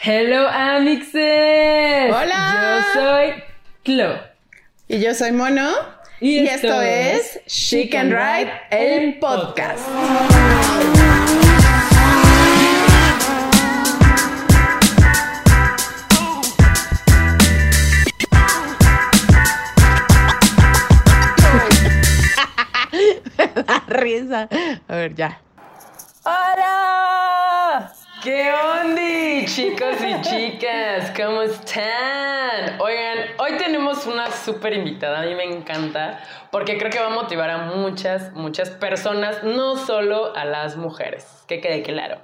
Hello, amixes. Hola. Yo soy Clo. Y yo soy Mono. Y Y, esto esto es Chic and Ride, el podcast. risa. A ver, ya. ¡Hola! ¿Qué onda, chicos y chicas? ¿Cómo están? Oigan, hoy tenemos una súper invitada, a mí me encanta, porque creo que va a motivar a muchas, muchas personas, no solo a las mujeres, que quede claro.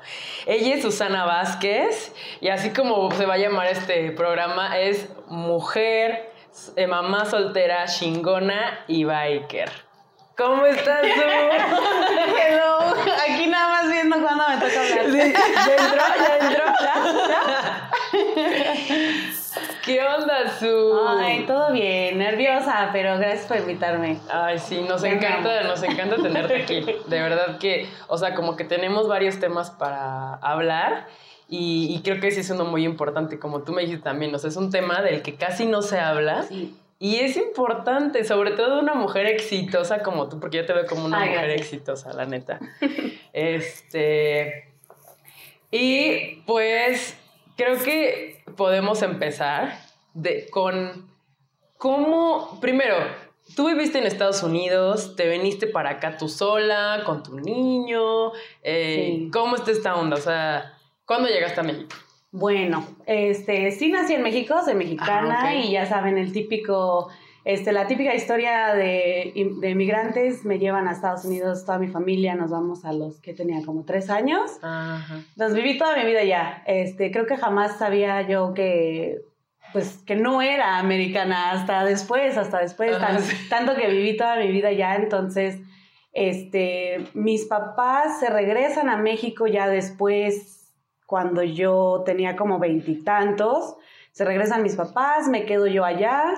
Ella es Susana Vázquez, y así como se va a llamar este programa, es mujer, eh, mamá soltera, chingona y biker. ¿Cómo estás tú? Hello. Aquí nada cuándo me toca hablar. Sí, ya entró, ya entró, ya, ya. ¿Qué onda, Su? Ay, todo bien, nerviosa, pero gracias por invitarme. Ay, sí, nos Venga. encanta, nos encanta tenerte aquí. De verdad que, o sea, como que tenemos varios temas para hablar y, y creo que sí es uno muy importante, como tú me dijiste también, o sea, es un tema del que casi no se habla Sí. Y es importante, sobre todo una mujer exitosa como tú, porque yo te veo como una Ay, mujer gracias. exitosa, la neta. Este. Y pues creo que podemos empezar de, con cómo, primero, tú viviste en Estados Unidos, te viniste para acá tú sola, con tu niño, eh, Sí. ¿cómo está esta onda? O sea, ¿cuándo llegaste a México? Bueno, este, sí nací en México, soy mexicana Ah, y ya saben, el típico, este, la típica historia de, de inmigrantes, me llevan a Estados Unidos, toda mi familia, nos vamos a los que tenía como tres años. Ajá. Entonces viví toda mi vida ya. Este, creo que jamás sabía yo que, pues, que no era americana hasta después, hasta después, tan- tanto que viví toda mi vida ya. Entonces, este, mis papás se regresan a México ya después, cuando yo tenía como veintitantos. Se regresan mis papás, me quedo yo allá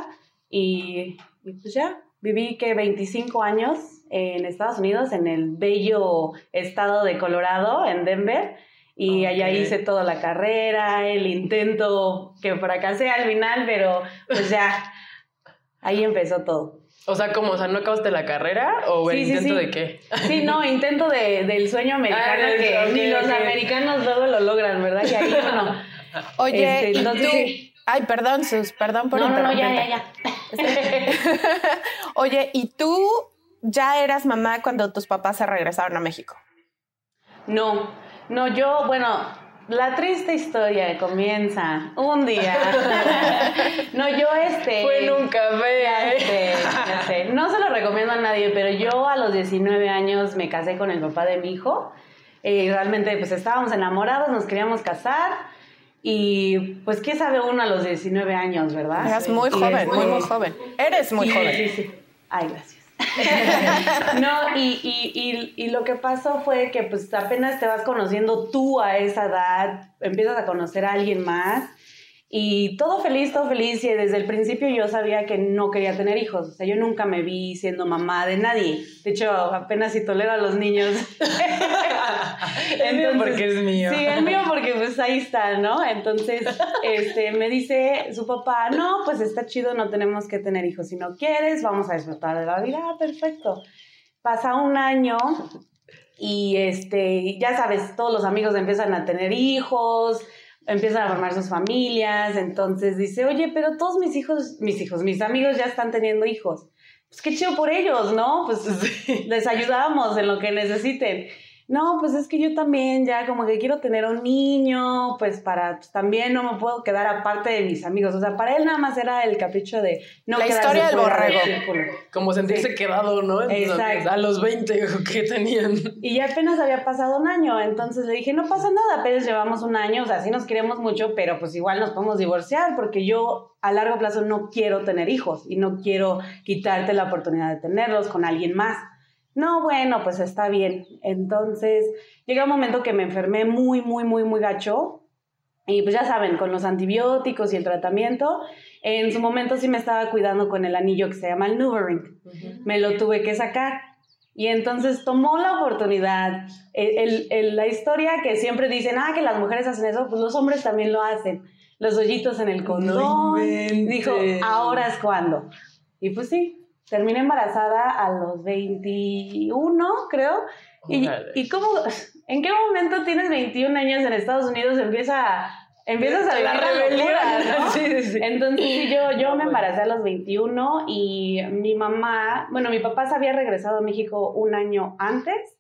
y, y pues ya, viví que 25 años en Estados Unidos, en el bello estado de Colorado, en Denver. Y allá hice toda la carrera, el intento que fracasé al final, pero pues ya, ahí empezó todo. O sea, ¿cómo? O sea, ¿no acabaste la carrera o el Sí, sí, intento sí. de qué? Sí, no, intento de, del sueño americano Ah, que ok, ni los americanos luego lo logran, ¿verdad? Y ahí, bueno, Oye, Este, ¿y entonces tú? Ay, perdón, Sus, perdón por no, no, no, ya, ya, ya. Oye, ¿y tú ya eras mamá cuando tus papás se regresaron a México? No, no, yo, bueno, la triste historia comienza un día. No, yo este... Fue en un café. Ya sé, ya sé. No se lo recomiendo a nadie, pero yo a los 19 años me casé con el papá de mi hijo. Eh, realmente, pues estábamos enamorados, nos queríamos casar. Y pues, ¿qué sabe uno a los 19 años, verdad? Eras muy Y, joven, este, muy, muy joven. Eres muy Sí, joven. Sí, sí. Ay, gracias. no, y, y, y, y lo que pasó fue que pues apenas te vas conociendo tú a esa edad, empiezas a conocer a alguien más y todo feliz, todo feliz y desde el principio yo sabía que no quería tener hijos, o sea, yo nunca me vi siendo mamá de nadie, de hecho apenas si tolero a los niños. El mío porque es mío. Sí, el mío porque pues ahí está, ¿no? Entonces, este, me dice su papá, no, pues está chido, no tenemos que tener hijos. Si no quieres, vamos a disfrutar de la vida. Ah, perfecto. Pasa un año y este, ya sabes, todos los amigos empiezan a tener hijos, empiezan a formar sus familias. Entonces dice, oye, pero todos mis hijos, mis hijos, mis amigos ya están teniendo hijos. Pues qué chido por ellos, ¿no? Pues les ayudamos en lo que necesiten. No, pues es que yo también ya como que quiero tener un niño, pues para, pues también no me puedo quedar aparte de mis amigos. O sea, para él nada más era el capricho de no La quedarse historia del borrego. círculo. Como sentirse Sí. quedado, ¿no? Entonces, Exacto. A los 20 que tenían. Y ya apenas había pasado un año, entonces le dije, no pasa nada, apenas llevamos un año, o sea, sí nos queremos mucho, pero pues igual nos podemos divorciar porque yo a largo plazo no quiero tener hijos y no quiero quitarte la oportunidad de tenerlos con alguien más. No, bueno, pues está bien. Entonces, llega un momento que me enfermé muy, muy, muy, muy gacho. Y pues ya saben, con los antibióticos y el tratamiento, en su momento sí me estaba cuidando con el anillo que se llama el NuvaRing. Me lo tuve que sacar. Y entonces tomó la oportunidad. El, el, la historia que siempre dicen, ah, que las mujeres hacen eso, pues los hombres también lo hacen. Los hoyitos en el condón. Dijo, ahora es cuando. Y pues sí, terminé embarazada a los 21, creo. Y, y cómo, ¿en qué momento tienes 21 años en Estados Unidos empieza empiezas a la rebelión, ¿no? sí, sí. Entonces sí, yo, yo me embaracé a los 21 y mi mamá, bueno, mi papá se había regresado a México un año antes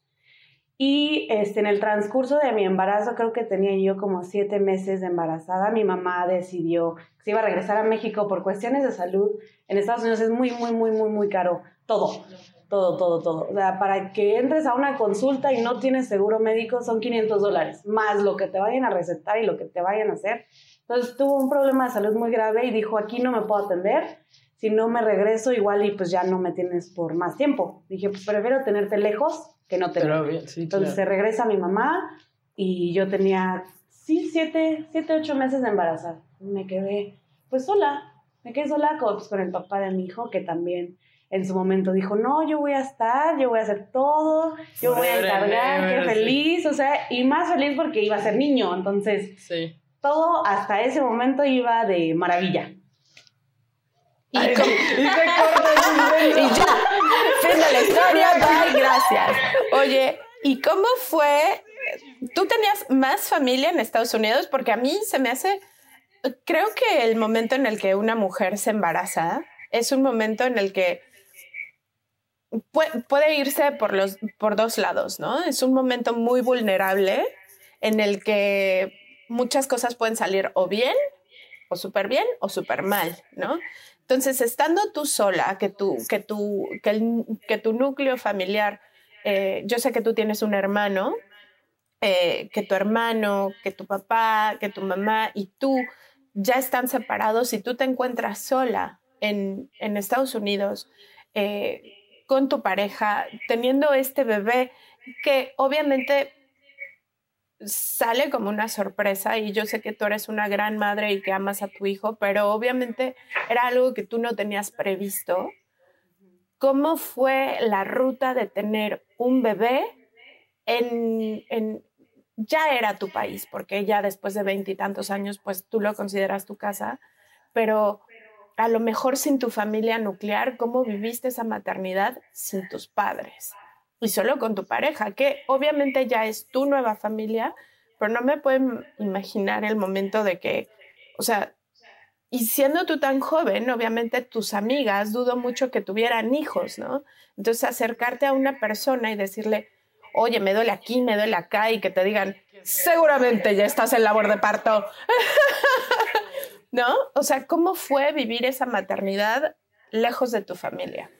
y este, en el transcurso de mi embarazo, creo que tenía yo como siete meses de embarazada, mi mamá decidió que se iba a regresar a México por cuestiones de salud. En Estados Unidos es muy, muy, muy, muy, muy caro todo todo, todo, todo. O sea, para que entres a una consulta y no tienes seguro médico son 500 dólares, más lo que te vayan a recetar y lo que te vayan a hacer. Entonces tuvo un problema de salud muy grave y dijo, aquí no me puedo atender, si no me regreso igual y pues ya no me tienes por más tiempo. Dije, pues prefiero tenerte lejos que no tener. Entonces se regresa mi mamá y yo tenía, sí, siete, siete, ocho meses de embarazada. Me quedé pues sola, me quedé sola con, pues, con el papá de mi hijo que también en su momento dijo, no, yo voy a estar, yo voy a hacer todo, yo voy a encargar, qué feliz, o sea, y más feliz porque iba a ser niño, entonces sí. todo hasta ese momento iba de maravilla. Y, y, y ya, fin de la historia, bye, gracias. Oye, ¿y cómo fue? ¿Tú tenías más familia en Estados Unidos? Porque a mí se me hace, creo que el momento en el que una mujer se embaraza es un momento en el que puede, irse por, los, por dos lados, ¿no? Es un momento muy vulnerable en el que muchas cosas pueden salir o bien, o súper bien, o súper mal, ¿no? Entonces, estando tú sola, que tu, que tu, que, tu núcleo familiar, eh, yo sé que tú tienes un hermano, eh, que tu hermano, que tu papá, que tu mamá y tú ya están separados y tú te encuentras sola en, en Estados Unidos, eh, con tu pareja, teniendo este bebé que obviamente sale como una sorpresa y yo sé que tú eres una gran madre y que amas a tu hijo, pero obviamente era algo que tú no tenías previsto. ¿Cómo fue la ruta de tener un bebé en, en ya era tu país, porque ya después de veintitantos años, pues tú lo consideras tu casa, pero a lo mejor sin tu familia nuclear, cómo viviste esa maternidad sin tus padres y solo con tu pareja, que obviamente ya es tu nueva familia, pero no me puedo imaginar el momento de que, o sea, y siendo tú tan joven, obviamente tus amigas dudo mucho que tuvieran hijos, ¿no? Entonces acercarte a una persona y decirle, oye, me duele aquí, me duele acá, y que te digan, seguramente ya estás en labor de parto. ¿no? O sea, ¿cómo fue vivir esa maternidad lejos de tu familia?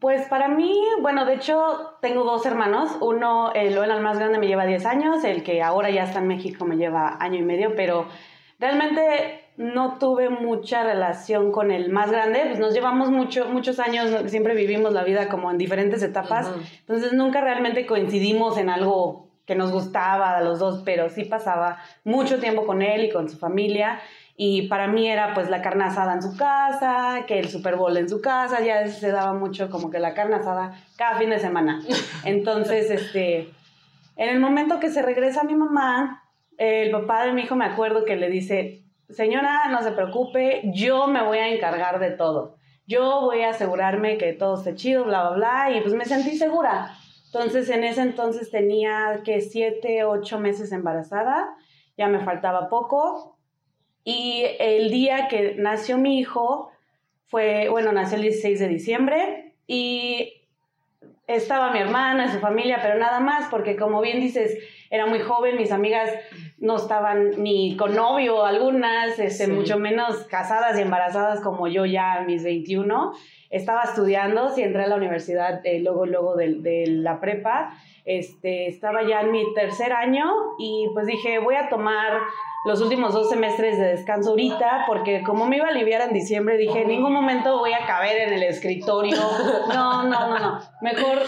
Pues para mí, bueno, de hecho tengo dos hermanos. Uno, el, el más grande me lleva 10 años, el que ahora ya está en México me lleva año y medio, pero realmente no tuve mucha relación con el más grande, pues nos llevamos mucho, muchos años, siempre vivimos la vida como en diferentes etapas, entonces nunca realmente coincidimos en algo que nos gustaba a los dos, pero sí pasaba mucho tiempo con él y con su familia. Y para mí era pues la carne asada en su casa, que el Super Bowl en su casa, ya se daba mucho como que la carne asada cada fin de semana. Entonces, este, en el momento que se regresa mi mamá, el papá de mi hijo me acuerdo que le dice, señora, no se preocupe, yo me voy a encargar de todo. Yo voy a asegurarme que todo esté chido, bla, bla, bla. Y pues me sentí segura. Entonces, en ese entonces tenía que siete, ocho meses embarazada, ya me faltaba poco. Y el día que nació mi hijo fue, bueno, nació el 16 de diciembre y estaba mi hermana su familia, pero nada más, porque como bien dices, era muy joven, mis amigas no estaban ni con novio, algunas, este, mucho menos casadas y embarazadas como yo ya a mis 21 estaba estudiando, sí entré a la universidad eh, luego, luego de, la prepa, este, estaba ya en mi tercer año y pues dije, voy a tomar los últimos dos semestres de descanso ahorita, porque como me iba a aliviar en diciembre, dije, en ningún momento voy a caber en el escritorio. No, no, no, no. Mejor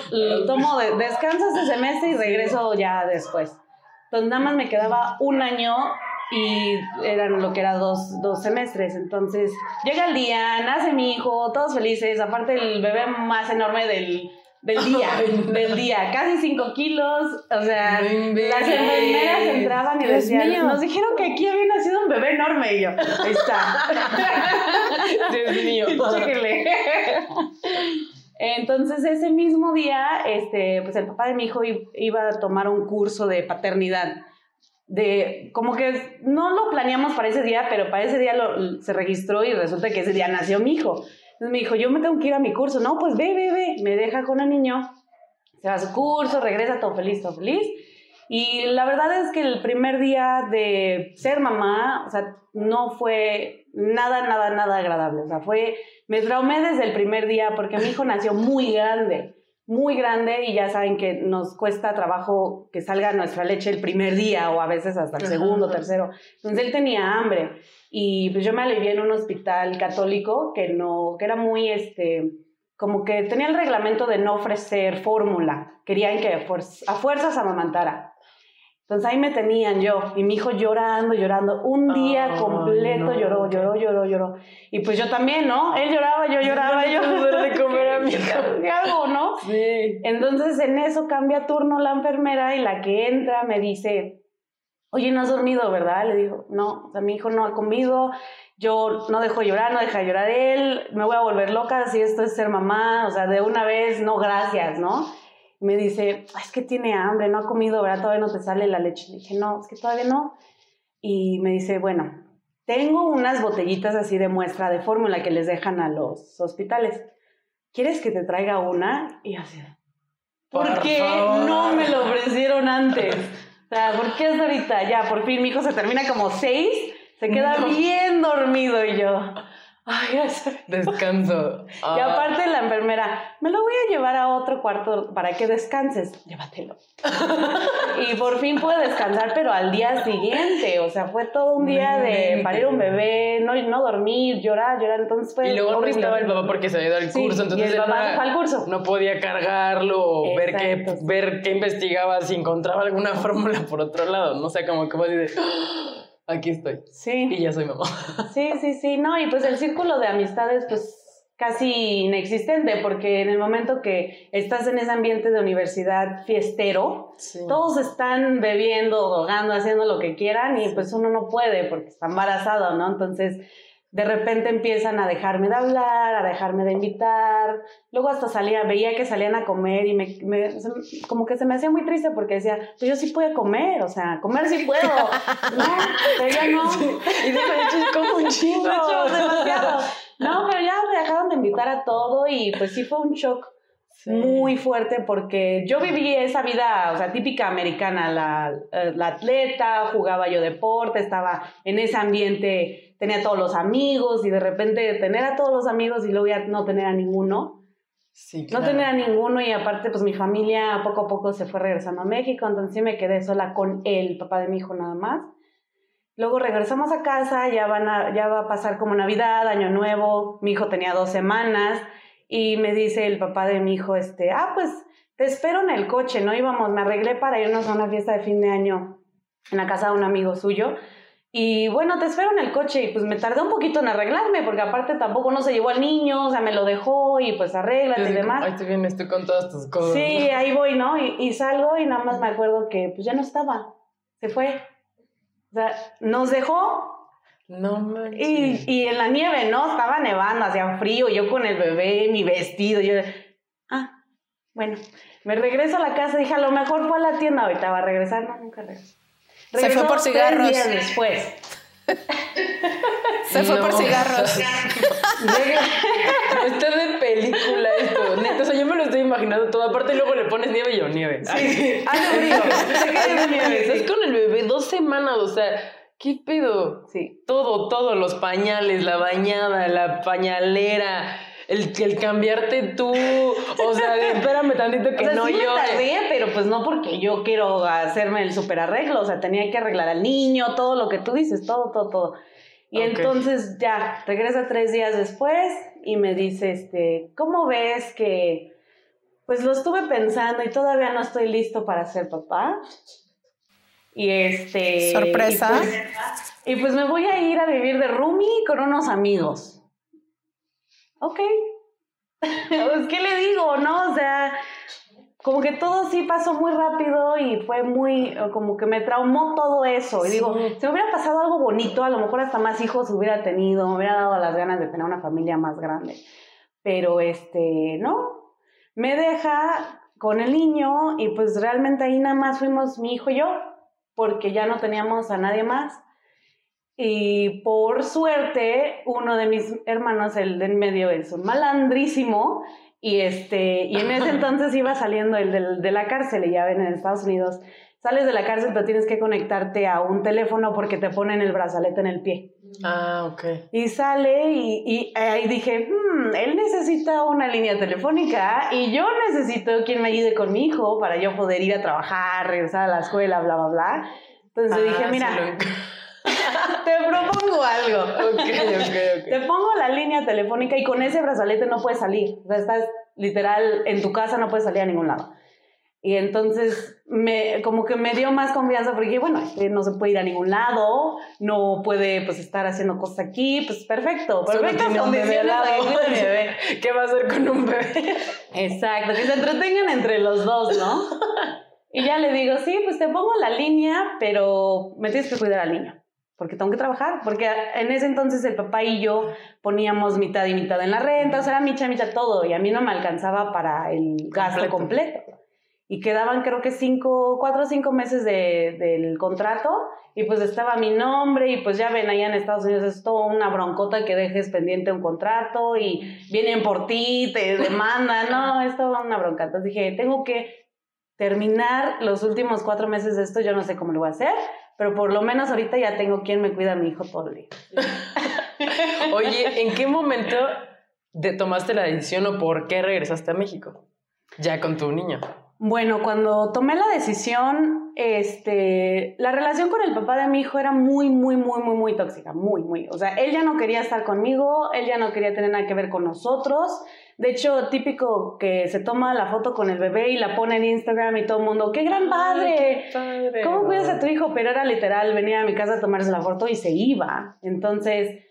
tomo de, descanso ese semestre y regreso ya después. Entonces nada más me quedaba un año y eran lo que era dos, dos semestres. Entonces llega el día, nace mi hijo, todos felices, aparte el bebé más enorme del, del día, del día, casi 5 kilos, o sea, las enfermeras entraban y decían, nos dijeron que aquí había nacido un bebé enorme y yo, ahí está. Dios mío. Chéquele. Entonces ese mismo día, este, pues el papá de mi hijo iba a tomar un curso de paternidad. De, como que no lo planeamos para ese día, pero para ese día lo, se registró y resulta que ese día nació mi hijo. Entonces me dijo, yo me tengo que ir a mi curso. No, pues ve, ve, ve. Me deja con el niño, se va a su curso, regresa todo feliz, todo feliz. Y la verdad es que el primer día de ser mamá, o sea, no fue nada, nada, nada agradable. O sea, fue, me traumé desde el primer día porque mi hijo nació muy grande, muy grande y ya saben que nos cuesta trabajo que salga nuestra leche el primer día o a veces hasta el segundo, tercero. Entonces él tenía hambre. Y pues yo me alivié en un hospital católico que no, que era muy, este, como que tenía el reglamento de no ofrecer fórmula. Querían que a fuerzas amamantara. Entonces ahí me tenían yo y mi hijo llorando, llorando. Un día completo lloró, lloró, lloró, lloró. Y pues yo también, ¿no? Él lloraba, yo lloraba, yo. de comer a mi ¿Qué hago, no? Sí. Entonces en eso cambia turno la enfermera y la que entra me dice, oye, no has dormido, ¿verdad? Le digo, no, o sea, mi hijo no ha comido, yo no dejo llorar, no deja llorar él, me voy a volver loca si esto es ser mamá, o sea, de una vez, no, gracias, ¿no? Me dice, es que tiene hambre, no ha comido, ¿verdad? Todavía no te sale la leche. Le dije, no, es que todavía no. Y me dice, bueno, tengo unas botellitas así de muestra de fórmula que les dejan a los hospitales. ¿Quieres que te traiga una? Y así, ¿por, qué no me lo ofrecieron antes? O sea, ¿por qué es ahorita? Ya, por fin mi hijo se termina como seis, se queda bien dormido y yo. Ay, Descanso. Y ah. aparte la enfermera, me lo voy a llevar a otro cuarto para que descanses. Llévatelo. y por fin pude descansar, pero al día siguiente. O sea, fue todo un día de parir un bebé, no, no dormir, llorar, llorar. Entonces fue. Y luego no estaba el papá porque se había ido al curso. entonces y el papá fue al curso. No podía cargarlo o ver qué, ver qué investigaba, si encontraba alguna fórmula por otro lado. No sé, como que fue de aquí estoy. Sí. Y ya soy mamá. Sí, sí, sí, no, y pues el círculo de amistades, pues casi inexistente, porque en el momento que estás en ese ambiente de universidad fiestero, todos están bebiendo, drogando, haciendo lo que quieran y pues uno no puede porque está embarazado, ¿no? Entonces de repente empiezan a dejarme de hablar, a dejarme de invitar. Luego hasta salía, veía que salían a comer y me, como que se me hacía muy triste porque decía, pues yo sí puedo comer, o sea, comer sí puedo. no, pero ya no. Y como un chingo. demasiado. No, pero ya me dejaron de invitar a todo y pues sí fue un shock muy fuerte porque yo viví esa vida, o sea, típica americana, la, eh, la atleta, jugaba yo deporte, estaba en ese ambiente tenía todos los amigos y de repente tener a todos los amigos y luego ya no tener a ninguno. Sí, No tener a ninguno y aparte pues mi familia poco a poco se fue regresando a México, entonces sí me quedé sola con el papá de mi hijo nada más. Luego regresamos a casa, ya, van a, ya va a pasar como Navidad, Año Nuevo, mi hijo tenía dos semanas y me dice el papá de mi hijo, este, ah, pues te espero en el coche, ¿no? Íbamos, me arreglé para irnos a una fiesta de fin de año en la casa de un amigo suyo y bueno, te espero en el coche y pues me tardé un poquito en arreglarme porque aparte tampoco no se llevó al niño, o sea, me lo dejó y pues arréglate y demás. Ay, estoy bien, estoy con todas tus cosas. Sí, ahí voy, ¿no? Y, y, salgo y nada más me acuerdo que pues ya no estaba, se fue. O sea, nos dejó. No manches. Y, y en la nieve, ¿no? Estaba nevando, hacía frío, yo con el bebé, mi vestido, yo, ah, bueno, me regreso a la casa, dije, a lo mejor fue a la tienda, ahorita va a regresar, no, nunca regreso. Se fue por cigarros. Tres días después. Se fue por cigarros. Está de película esto. Neta, o sea, yo me lo estoy imaginando todo. Aparte, luego le pones nieve y yo nieve. Sí, hace frío. nieve. Estás con el bebé dos semanas, o sea, ¿qué pedo? Sí. Todo, todo, los pañales, la bañada, la pañalera el, el cambiarte tú, o sea, espérame tantito que no sí yo. Me tardé, pero pues no porque yo quiero hacerme el super arreglo, o sea, tenía que arreglar al niño, todo lo que tú dices, todo, todo, todo. Y entonces ya, regresa tres días después y me dice, este, ¿cómo ves que, pues lo estuve pensando y todavía no estoy listo para ser papá? Y este... Sorpresa. Y pues, y pues me voy a ir a vivir de roomie con unos amigos ok, pues, ¿qué le digo, no? O sea, como que todo sí pasó muy rápido y fue muy, como que me traumó todo eso. Y digo, si me hubiera pasado algo bonito, a lo mejor hasta más hijos hubiera tenido, me hubiera dado las ganas de tener una familia más grande. Pero este, no, me deja con el niño y pues realmente ahí nada más fuimos mi hijo y yo, porque ya no teníamos a nadie más. Y por suerte, uno de mis hermanos, el de en medio, es un malandrísimo y, este, y en ese entonces iba saliendo el de la cárcel, y ya ven en Estados Unidos, sales de la cárcel pero tienes que conectarte a un teléfono porque te ponen el brazalete en el pie. Ah, ok. Y sale y, y ahí dije, hmm, él necesita una línea telefónica y yo necesito quien me ayude con mi hijo para yo poder ir a trabajar, regresar a la escuela, bla, bla, bla. Entonces dije, ah, mira, te propongo algo. Okay, okay, Te pongo la línea telefónica y con ese brazalete no puedes salir. O sea, estás literal en tu casa, no puedes salir a ningún lado. Y entonces, me, como que me dio más confianza porque, bueno, no se puede ir a ningún lado, no puede, pues, estar haciendo cosas aquí, pues, perfecto, perfecto. un bebé. ¿Qué va a hacer con un bebé? Exacto, que se entretengan entre los dos, ¿no? Y ya le digo, sí, pues te pongo la línea, pero me tienes que cuidar al niño porque tengo que trabajar, porque en ese entonces el papá y yo poníamos mitad y mitad en la renta, o sea, era y mitad todo, y a mí no me alcanzaba para el gasto completo. Y quedaban creo que cinco, cuatro o cinco meses de, del contrato, y pues estaba mi nombre, y pues ya ven, allá en Estados Unidos es todo una broncota que dejes pendiente un contrato, y vienen por ti, te demandan, no, es toda una bronca. Entonces dije, tengo que terminar los últimos cuatro meses de esto, yo no sé cómo lo voy a hacer, pero por lo menos ahorita ya tengo quien me cuida a mi hijo todo el día. Oye, ¿en qué momento de tomaste la decisión o por qué regresaste a México? Ya con tu niño. Bueno, cuando tomé la decisión, este, la relación con el papá de mi hijo era muy, muy, muy, muy, muy tóxica, muy, muy. O sea, él ya no quería estar conmigo, él ya no quería tener nada que ver con nosotros. De hecho, típico que se toma la foto con el bebé y la pone en Instagram y todo el mundo, ¡qué gran padre! ¿Cómo cuidas a tu hijo? Pero era literal, venía a mi casa a tomarse la foto y se iba. Entonces,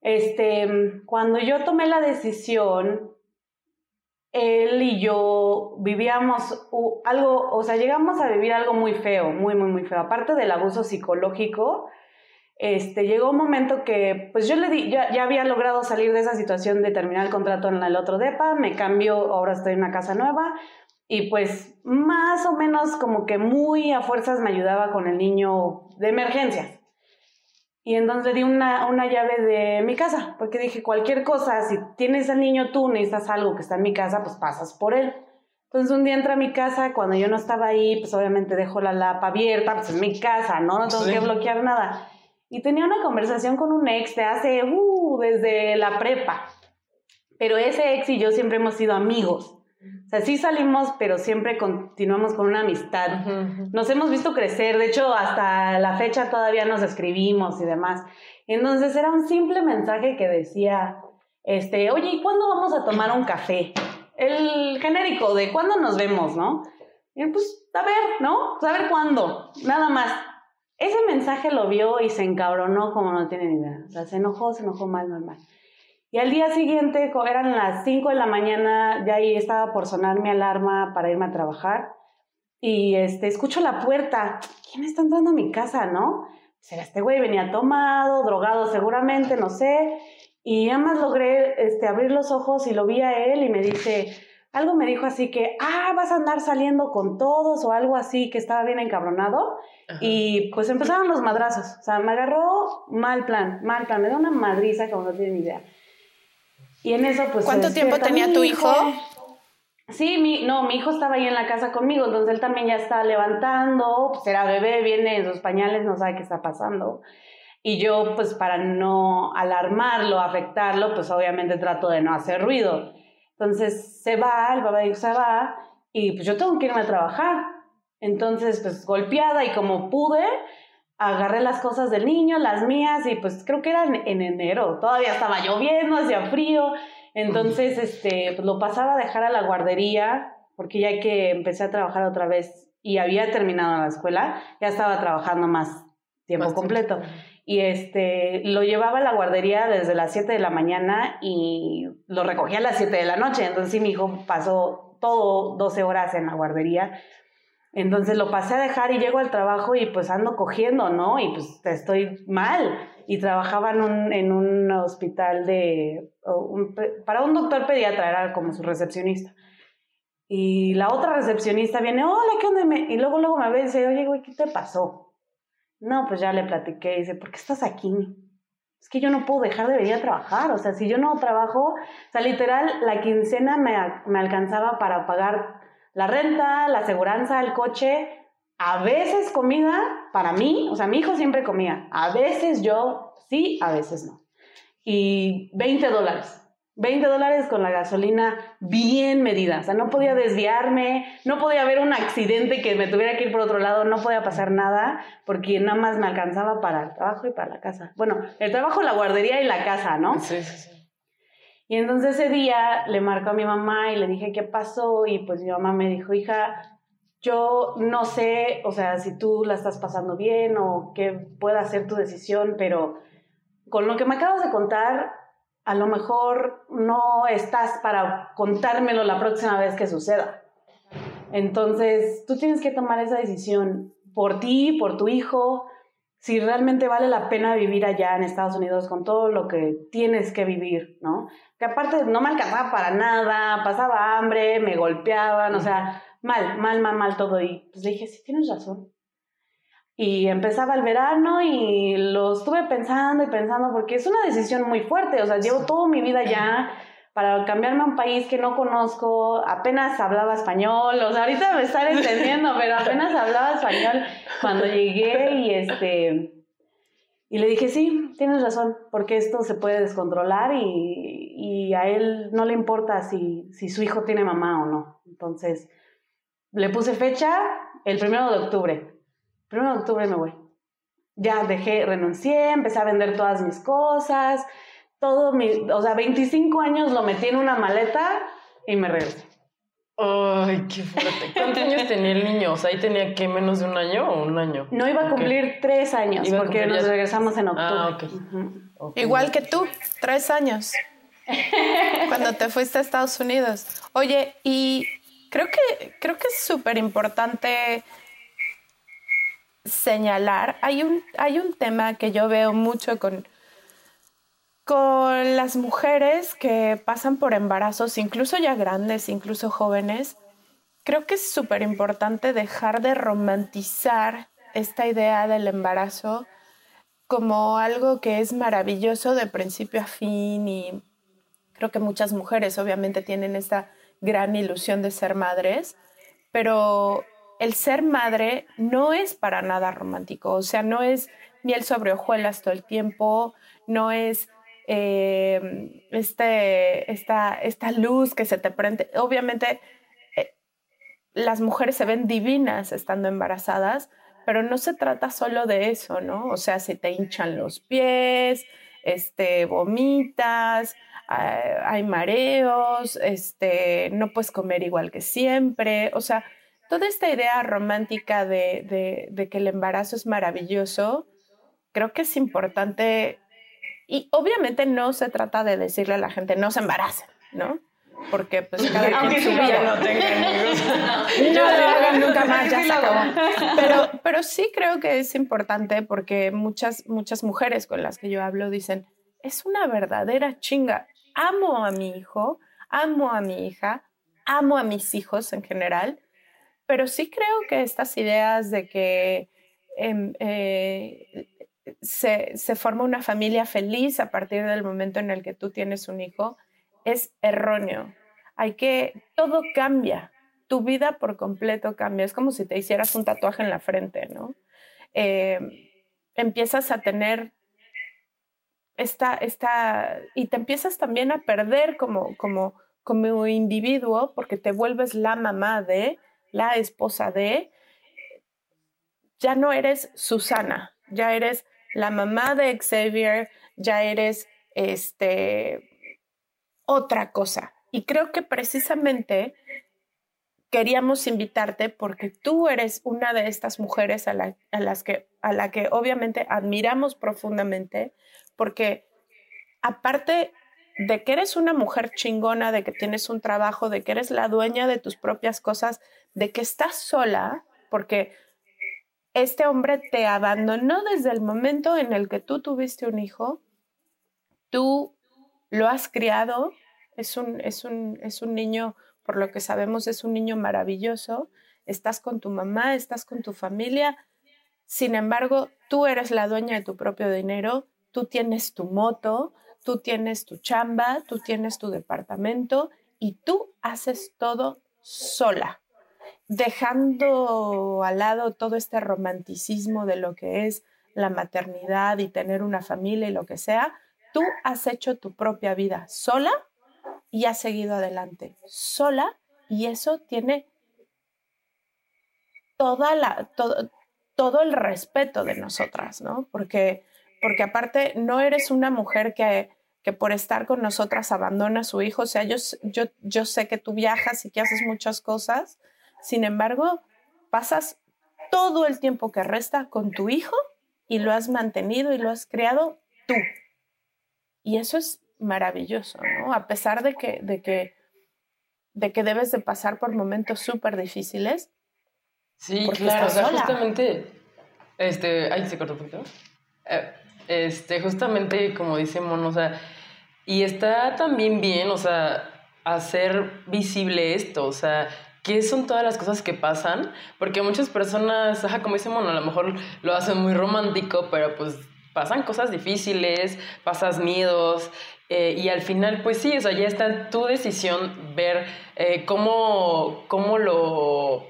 este, cuando yo tomé la decisión, él y yo vivíamos algo, o sea, llegamos a vivir algo muy feo, muy, muy, muy feo. Aparte del abuso psicológico, este, llegó un momento que, pues yo le di, ya, ya, había logrado salir de esa situación de terminar el contrato en el otro DEPA, me cambio, ahora estoy en una casa nueva y pues más o menos como que muy a fuerzas me ayudaba con el niño de emergencias. Y entonces di una, una llave de mi casa, porque dije, cualquier cosa, si tienes al niño tú, necesitas algo que está en mi casa, pues pasas por él. Entonces un día entra a mi casa, cuando yo no estaba ahí, pues obviamente dejo la lapa abierta, pues es mi casa, ¿no? No tengo que bloquear nada. Y tenía una conversación con un ex de hace, uh, desde la prepa. Pero ese ex y yo siempre hemos sido amigos. O sea, sí salimos, pero siempre continuamos con una amistad. Nos hemos visto crecer, de hecho, hasta la fecha todavía nos escribimos y demás. Entonces era un simple mensaje que decía, este, oye, ¿y cuándo vamos a tomar un café? El genérico de cuándo nos vemos, ¿no? Y pues, a ver, ¿no? Pues, a ver cuándo, nada más. Ese mensaje lo vio y se encabronó como no tiene ni idea. O sea, se enojó, se enojó mal, mal, mal. Y al día siguiente, eran las 5 de la mañana, ya ahí estaba por sonar mi alarma para irme a trabajar. Y este, escucho la puerta. ¿Quién está entrando a mi casa, no? Será este güey, venía tomado, drogado seguramente, no sé. Y además logré este, abrir los ojos y lo vi a él y me dice, algo me dijo así que, ah, vas a andar saliendo con todos o algo así, que estaba bien encabronado. Y pues empezaron los madrazos. O sea, me agarró mal plan, mal plan. Me dio una madriza como no tiene ni idea. Y en eso, pues. ¿Cuánto tiempo tenía tu hijo? Sí, mi, no, mi hijo estaba ahí en la casa conmigo, entonces él también ya estaba levantando, pues era bebé, viene en sus pañales, no sabe qué está pasando. Y yo, pues para no alarmarlo, afectarlo, pues obviamente trato de no hacer ruido. Entonces se va, el papá dijo, se va, y pues yo tengo que irme a trabajar. Entonces, pues golpeada y como pude, agarré las cosas del niño, las mías, y pues creo que era en, enero, todavía estaba lloviendo, hacía frío, entonces este, pues lo pasaba a dejar a la guardería, porque ya que empecé a trabajar otra vez y había terminado la escuela, ya estaba trabajando más tiempo completo. Y este, lo llevaba a la guardería desde las 7 de la mañana y lo recogía a las 7 de la noche. Entonces sí, mi hijo pasó todo 12 horas en la guardería. Entonces lo pasé a dejar y llego al trabajo y pues ando cogiendo, ¿no? Y pues estoy mal. Y trabajaba en un, en un hospital de, para un doctor pediatra, era como su recepcionista. Y la otra recepcionista viene, hola, ¿qué onda? Y luego, luego me ve y dice, oye, güey, ¿qué te pasó? No, pues ya le platiqué. Y dice, ¿por qué estás aquí? Es que yo no puedo dejar de venir a trabajar. O sea, si yo no trabajo, o sea, literal, la quincena me, me alcanzaba para pagar la renta, la aseguranza, el coche, a veces comida para mí, o sea, mi hijo siempre comía, a veces yo sí, a veces no. Y 20 dólares. 20 dólares con la gasolina bien medida. O sea, no podía desviarme, no podía haber un accidente que me tuviera que ir por otro lado, no podía pasar nada, porque nada más me alcanzaba para el trabajo y para la casa. Bueno, el trabajo, la guardería y la casa, ¿no? Sí, sí, sí. Y entonces ese día le marcó a mi mamá y le dije qué pasó y pues mi mamá me dijo, hija, yo no sé, o sea, si tú la estás pasando bien o qué pueda ser tu decisión, pero con lo que me acabas de contar, a lo mejor no estás para contármelo la próxima vez que suceda. Entonces, tú tienes que tomar esa decisión por ti, por tu hijo, si realmente vale la pena vivir allá en Estados Unidos con todo lo que tienes que vivir, ¿no? Que aparte no me alcanzaba para nada, pasaba hambre, me golpeaban, o sea, mal, mal, mal, mal todo. Y pues dije, sí, tienes razón. Y empezaba el verano y lo estuve pensando y pensando porque es una decisión muy fuerte, o sea, llevo toda mi vida ya para cambiarme a un país que no conozco, apenas hablaba español, o sea, ahorita me están entendiendo, pero apenas hablaba español cuando llegué y este y le dije, sí, tienes razón, porque esto se puede descontrolar y, y a él no le importa si, si su hijo tiene mamá o no. Entonces, le puse fecha el primero de octubre. Primero de octubre me voy. Ya dejé, renuncié, empecé a vender todas mis cosas, todo mi, o sea, 25 años lo metí en una maleta y me regresé. Ay, qué fuerte. ¿Cuántos años tenía el niño? O sea, ahí tenía que menos de un año o un año. No iba a cumplir tres años porque nos regresamos en ah, octubre. Ah, Igual que tú, tres años. cuando te fuiste a Estados Unidos. Oye, y creo que creo que es súper importante señalar. Hay un, hay un tema que yo veo mucho con con las mujeres que pasan por embarazos, incluso ya grandes, incluso jóvenes, creo que es súper importante dejar de romantizar esta idea del embarazo como algo que es maravilloso de principio a fin y creo que muchas mujeres obviamente tienen esta gran ilusión de ser madres, pero el ser madre no es para nada romántico, o sea, no es miel sobre hojuelas todo el tiempo, no es eh, este, esta, esta luz que se te prende. Obviamente, eh, las mujeres se ven divinas estando embarazadas, pero no se trata solo de eso, ¿no? O sea, si te hinchan los pies, este, vomitas, ah, hay mareos, este, no puedes comer igual que siempre, o sea, toda esta idea romántica de, de que el embarazo es maravilloso, creo que es importante y obviamente no se trata de decirle a la gente no se embaracen, ¿no? Porque pues cada quien su vida no tengan hijos. no lo hagan nunca más, ya se acabó. Pero, pero sí creo que es importante porque muchas, muchas mujeres con las que yo hablo dicen, es una verdadera chinga. Amo a mi hijo, amo a mi hija, amo a mis hijos en general, pero sí creo que estas ideas de que em, eh, se, forma una familia feliz a partir del momento en el que tú tienes un hijo, es erróneo. Hay que, todo cambia, tu vida por completo cambia. Es como si te hicieras un tatuaje en la frente, ¿no? Eh, empiezas a tener esta, esta, y te empiezas también a perder como, como, como individuo porque te vuelves la mamá de, la esposa de, ya no eres Susana, ya eres la mamá de Xavier, ya eres este, otra cosa. Y creo que precisamente queríamos invitarte porque tú eres una de estas mujeres a, las que, a la que obviamente admiramos profundamente, porque aparte de que eres una mujer chingona, de que tienes un trabajo, de que eres la dueña de tus propias cosas, de que estás sola, porque este hombre te abandonó desde el momento en el que tú tuviste un hijo, tú lo has criado, es un, es un, es un niño, por lo que sabemos, es un niño maravilloso, estás con tu mamá, estás con tu familia, sin embargo, tú eres la dueña de tu propio dinero, tú tienes tu moto, tú tienes tu chamba, tú tienes tu departamento y tú haces todo sola dejando al lado todo este romanticismo de lo que es la maternidad y tener una familia y lo que sea, tú has hecho tu propia vida sola y has seguido adelante sola y eso tiene toda la, todo, todo el respeto de nosotras, ¿no? Porque, porque aparte no eres una mujer que, que por estar con nosotras abandona a su hijo, o sea, yo, yo, yo sé que tú viajas y que haces muchas cosas, sin embargo, pasas todo el tiempo que resta con tu hijo y lo has mantenido y lo has creado tú. Y eso es maravilloso, ¿no? A pesar de que, de que, de que debes de pasar por momentos súper difíciles. Sí, claro, o sea, justamente, este, ay, se cortó un poquito. Eh, este, justamente como dice Mono, o sea, y está también bien, o sea, hacer visible esto, o sea, qué son todas las cosas que pasan, porque muchas personas, como dice Mono, a lo mejor lo hacen muy romántico, pero pues pasan cosas difíciles, pasas miedos, eh, y al final, pues sí, o sea, ya está tu decisión ver eh, cómo, cómo lo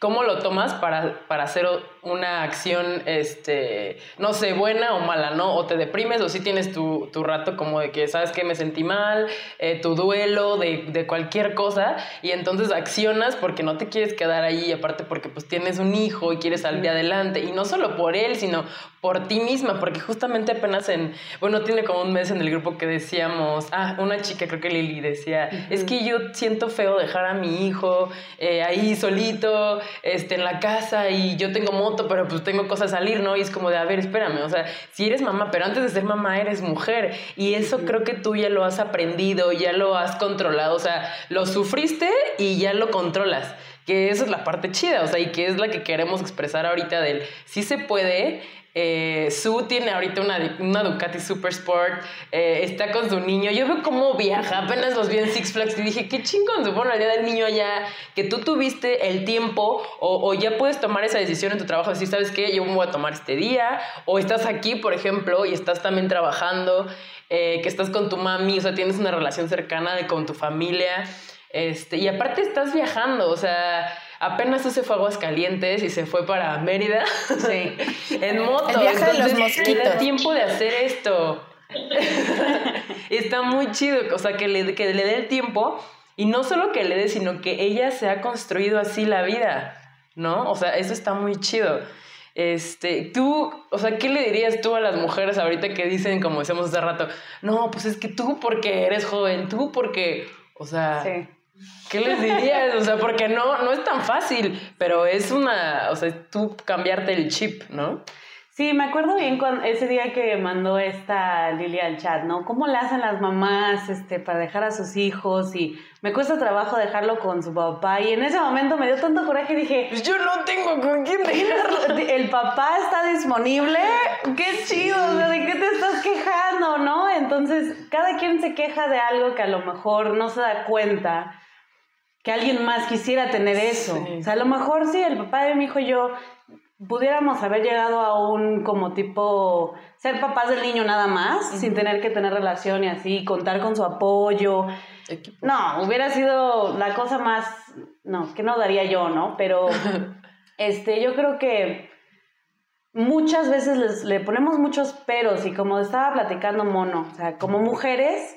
¿Cómo lo tomas para, para, hacer una acción, este, no sé, buena o mala, ¿no? O te deprimes o si sí tienes tu, tu, rato como de que, ¿sabes que Me sentí mal, eh, tu duelo de, de, cualquier cosa y entonces accionas porque no te quieres quedar ahí, aparte porque pues tienes un hijo y quieres salir adelante y no solo por él, sino por ti misma, porque justamente apenas en, bueno, tiene como un mes en el grupo que decíamos, ah, una chica, creo que Lili decía, es que yo siento feo dejar a mi hijo eh, ahí solito, este, en la casa y yo tengo moto, pero pues tengo cosas a salir, ¿no? Y es como de, a ver, espérame, o sea, si eres mamá, pero antes de ser mamá eres mujer y eso creo que tú ya lo has aprendido, ya lo has controlado, o sea, lo sufriste y ya lo controlas que esa es la parte chida, o sea, y que es la que queremos expresar ahorita del sí se puede, eh, Sue tiene ahorita una, una Ducati Super Sport, eh, está con su niño. Yo veo cómo viaja, apenas los vi en Six Flags y dije, qué chingón, supongo el día del niño allá, que tú tuviste el tiempo o, ya puedes tomar esa decisión en tu trabajo, decir, ¿sabes qué? Yo me voy a tomar este día, o estás aquí, por ejemplo, y estás también trabajando, eh, que estás con tu mami, o sea, tienes una relación cercana con tu familia, este, y aparte estás viajando, o sea apenas se fue a Aguascalientes y se fue para Mérida sí. en moto. El viaje de los mosquitos. Le tiempo de hacer esto. Está muy chido, o sea, que le, que le dé el tiempo y no solo que le dé, sino que ella se ha construido así la vida, ¿no? O sea, eso está muy chido. Este, tú, o sea, ¿qué le dirías tú a las mujeres ahorita que dicen, como decíamos hace rato, no, pues es que tú porque eres joven, tú porque, o sea, sí. ¿Qué les dirías? O sea, porque no, no es tan fácil, pero es una, o sea, tú cambiarte el chip, ¿no? Sí, me acuerdo bien cuando, ese día que mandó esta Lilia al chat, ¿no? ¿Cómo le hacen las mamás este, para dejar a sus hijos? Y me cuesta trabajo dejarlo con su papá. Y en ese momento me dio tanto coraje y dije... Pues yo no tengo con quién dejarlo. El papá está disponible. ¡Qué chido! ¿De qué te estás quejando, no? Entonces, cada quien se queja de algo que a lo mejor no se da cuenta que alguien más quisiera tener eso. O sea, a lo mejor sí, el papá de mi hijo y yo pudiéramos haber llegado a un como tipo ser papás del niño nada más, sin tener que tener relación y así, contar con su apoyo. No, hubiera sido la cosa más, no, que no daría yo, ¿no? Pero este, yo creo que muchas veces le ponemos muchos peros y como estaba platicando Mono, o sea, como mujeres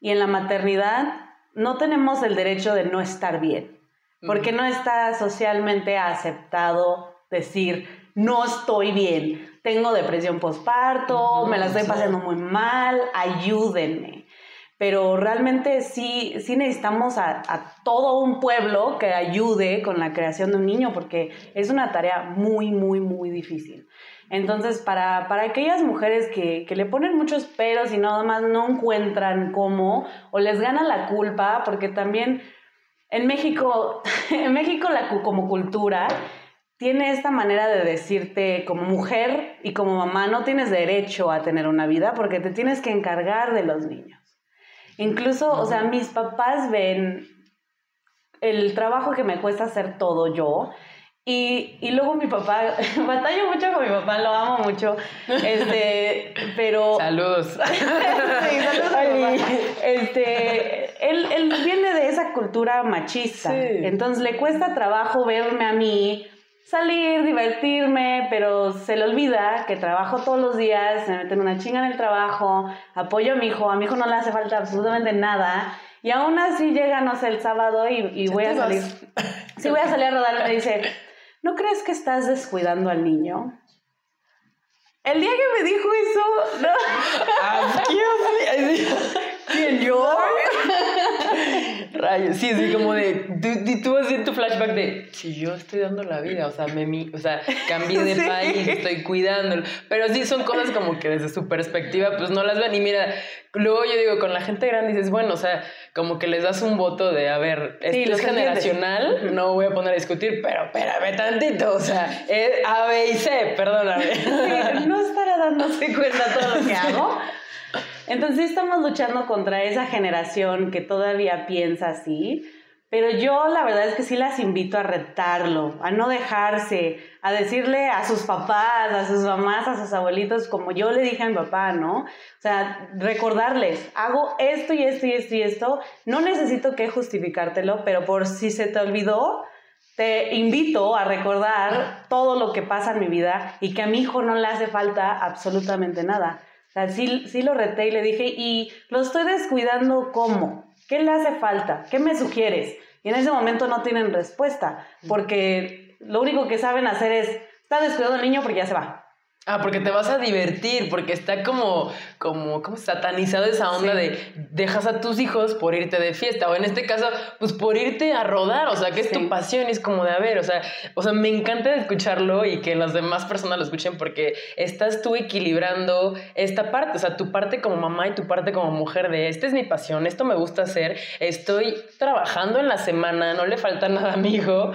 y en la maternidad no tenemos el derecho de no estar bien, porque no está socialmente aceptado decir, no estoy bien, tengo depresión postparto, me la estoy pasando muy mal, ayúdenme. pero realmente sí, sí necesitamos a, todo un pueblo que ayude con la creación de un niño, porque es una tarea muy, muy, muy difícil. Entonces, para, para aquellas mujeres que, que, le ponen muchos peros y nada más no encuentran cómo, o les gana la culpa, porque también en México, en México la, como cultura tiene esta manera de decirte como mujer y como mamá no tienes derecho a tener una vida porque te tienes que encargar de los niños. Incluso, o sea, mis papás ven el trabajo que me cuesta hacer todo yo. Y, y luego mi papá, batallo mucho con mi papá, lo amo mucho, este, pero... Saludos. sí, saludos Este, él, él, viene de esa cultura machista, entonces le cuesta trabajo verme a mí salir, divertirme, pero se le olvida que trabajo todos los días, se meten una chinga en el trabajo, apoyo a mi hijo, a mi hijo no le hace falta absolutamente nada, y aún así llega, no sé, el sábado y, voy a salir. Sí, voy a salir a rodar, me dice, ¿no crees que estás descuidando al niño? El día que me dijo eso, no. Rayos, sí, sí, como de, tú, tú vas tu flashback de, si yo estoy dando la vida, o sea, me, o sea cambié de país, estoy cuidándolo, pero sí son cosas como que desde su perspectiva, pues no las ven, y mira, luego yo digo, con la gente grande dices, bueno, o sea, como que les das un voto de, a ver, esto es generacional, no voy a poner a discutir, pero espérame tantito, o sea, es A, B y C, perdóname. no estará dándose cuenta todo lo que hago. Entonces estamos luchando contra esa generación que todavía piensa así, pero yo la verdad es que sí las invito a retarlo, a no dejarse, a decirle a sus papás, a sus mamás, a sus abuelitos, como yo le dije a mi papá, ¿no? O sea, recordarles, hago esto y esto y esto y esto, no necesito que justificártelo, pero por si se te olvidó, te invito a recordar todo lo que pasa en mi vida y que a mi hijo no le hace falta absolutamente nada. Sea, sí, sí lo reté y le dije, ¿y lo estoy descuidando cómo? ¿Qué le hace falta? ¿Qué me sugieres? Y en ese momento no tienen respuesta, porque lo único que saben hacer es, está descuidado el niño porque ya se va. Ah, porque te vas a divertir, porque está como, como, como satanizado esa onda de dejas a tus hijos por irte de fiesta, o en este caso, pues por irte a rodar, o sea, que es tu pasión, y es como de, a ver, o sea, o sea, me encanta escucharlo y que las demás personas lo escuchen porque estás tú equilibrando esta parte, o sea, tu parte como mamá y tu parte como mujer de, esta es mi pasión, esto me gusta hacer, estoy trabajando en la semana, no le falta nada a mi hijo,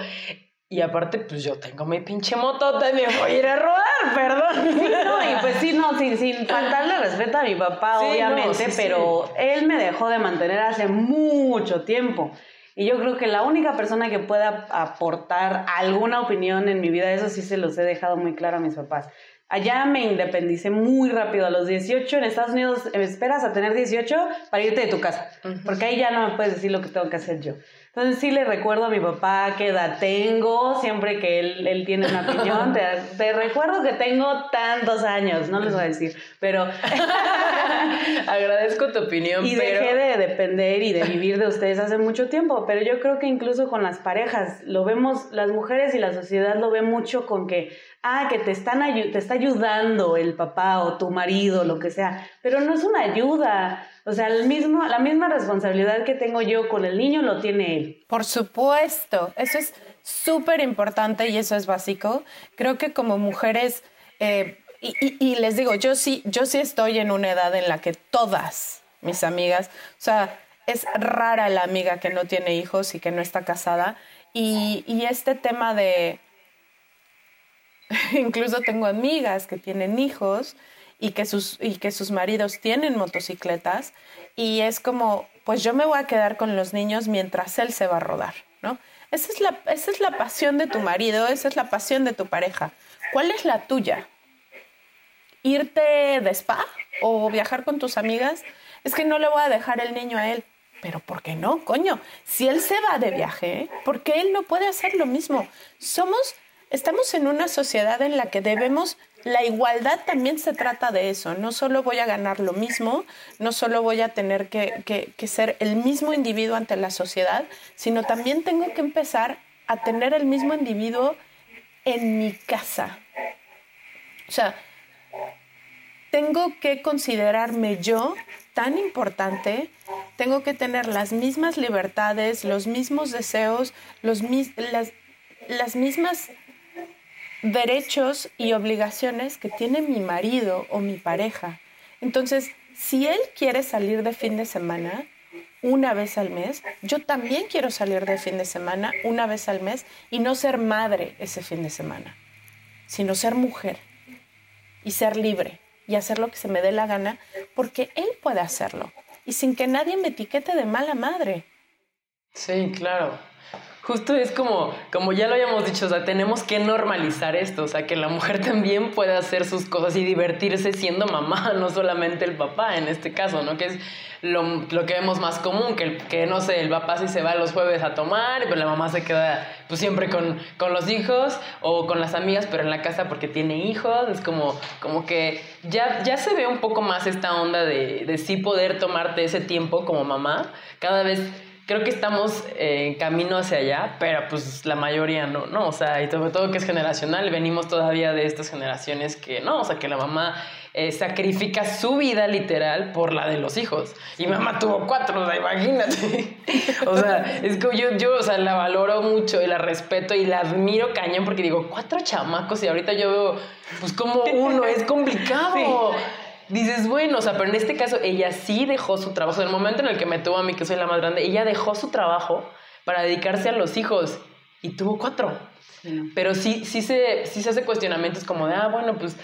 y aparte, pues yo tengo mi pinche motota y me voy a ir a rodar, perdón. no, y pues sí, no, sin, sin faltarle respeto a mi papá, obviamente, pero él me dejó de mantener hace mucho tiempo. Y yo creo que la única persona que pueda aportar alguna opinión en mi vida, eso sí se los he dejado muy claro a mis papás. Allá me independicé muy rápido. A los 18 en Estados Unidos esperas a tener 18 para irte de tu casa. Porque ahí ya no me puedes decir lo que tengo que hacer yo. Entonces sí le recuerdo a mi papá qué edad tengo, siempre que él, él tiene una opinión, te, te, recuerdo que tengo tantos años, no les voy a decir, pero... Agradezco tu opinión. Y dejé de depender y de vivir de ustedes hace mucho tiempo, pero yo creo que incluso con las parejas, lo vemos, las mujeres y la sociedad lo ve mucho con que, ah, que te, están te está ayudando el papá o tu marido, lo que sea, pero no es una ayuda o sea, el mismo, la misma responsabilidad que tengo yo con el niño lo tiene él. Por supuesto, eso es súper importante y eso es básico. Creo que como mujeres, eh, y, les digo, yo sí, yo sí estoy en una edad en la que todas mis amigas, o sea, es rara la amiga que no tiene hijos y que no está casada. Y, y este tema de, incluso tengo amigas que tienen hijos y que sus, y que sus maridos tienen motocicletas y es como, pues yo me voy a quedar con los niños mientras él se va a rodar, ¿no? Esa es la, esa es la pasión de tu marido, esa es la pasión de tu pareja. ¿Cuál es la tuya? ¿Irte de spa o viajar con tus amigas? Es que no le voy a dejar el niño a él. Pero ¿por qué no, coño? Si él se va de viaje, ¿por qué él no puede hacer lo mismo? Somos, estamos en una sociedad en la que debemos la igualdad también se trata de eso. No solo voy a ganar lo mismo, no solo voy a tener que, ser el mismo individuo ante la sociedad, sino también tengo que empezar a tener el mismo individuo en mi casa. O sea, tengo que considerarme yo tan importante, tengo que tener las mismas libertades, los mismos deseos, los las, las mismas derechos y obligaciones que tiene mi marido o mi pareja. Entonces, si él quiere salir de fin de semana una vez al mes, yo también quiero salir de fin de semana una vez al mes y no ser madre ese fin de semana, sino ser mujer y ser libre y hacer lo que se me dé la gana porque él puede hacerlo y sin que nadie me etiquete de mala madre. Sí, claro. Justo es como, como ya lo habíamos dicho, o sea, tenemos que normalizar esto, o sea, que la mujer también puede hacer sus cosas y divertirse siendo mamá, no solamente el papá en este caso, ¿no? Que es lo, lo que vemos más común, que, que, no sé, el papá sí se va los jueves a tomar, pero la mamá se queda pues siempre con, con los hijos o con las amigas, pero en la casa porque tiene hijos, es como, como que ya, ya se ve un poco más esta onda de, de sí poder tomarte ese tiempo como mamá, cada vez creo que estamos en camino hacia allá, pero pues la mayoría no, ¿no? O sea, y sobre todo que es generacional, venimos todavía de estas generaciones que no, o sea, que la mamá eh, sacrifica su vida literal por la de los hijos. Y mamá tuvo cuatro, o sea, imagínate. o sea, es que yo, yo, o sea, la valoro mucho y la respeto y la admiro cañón porque digo, cuatro chamacos y ahorita yo veo, pues como uno, es complicado dices, bueno, o sea, pero en este caso ella sí dejó su trabajo. En el momento en el que me tuvo a mí, que soy la más grande, ella dejó su trabajo para dedicarse a los hijos y tuvo cuatro. Pero sí, sí, se, sí se hace cuestionamientos como de, ah, bueno, pues